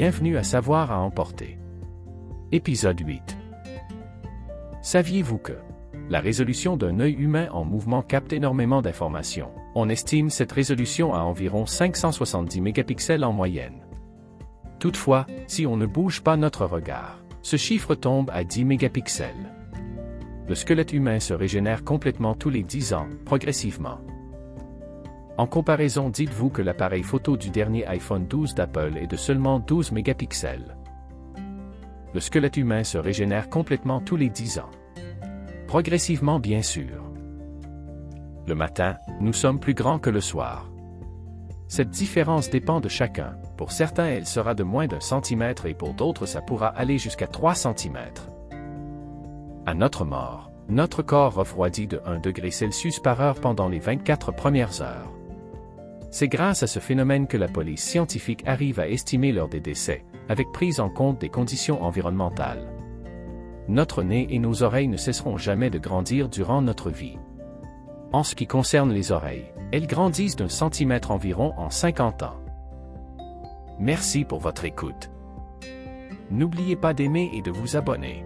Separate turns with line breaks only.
Bienvenue à Savoir à emporter. Épisode 8. Saviez-vous que la résolution d'un œil humain en mouvement capte énormément d'informations? On estime cette résolution à environ 570 mégapixels en moyenne. Toutefois, si on ne bouge pas notre regard, ce chiffre tombe à 10 mégapixels. Le squelette humain se régénère complètement tous les 10 ans, progressivement. En comparaison, dites-vous que l'appareil photo du dernier iPhone 12 d'Apple est de seulement 12 mégapixels. Le squelette humain se régénère complètement tous les 10 ans. Progressivement bien sûr. Le matin, nous sommes plus grands que le soir. Cette différence dépend de chacun. Pour certains, elle sera de moins d'un centimètre et pour d'autres, ça pourra aller jusqu'à 3 centimètres. À notre mort, notre corps refroidit de 1 degré Celsius par heure pendant les 24 premières heures. C'est grâce à ce phénomène que la police scientifique arrive à estimer l'heure des décès, avec prise en compte des conditions environnementales. Notre nez et nos oreilles ne cesseront jamais de grandir durant notre vie. En ce qui concerne les oreilles, elles grandissent d'un centimètre environ en 50 ans. Merci pour votre écoute. N'oubliez pas d'aimer et de vous abonner.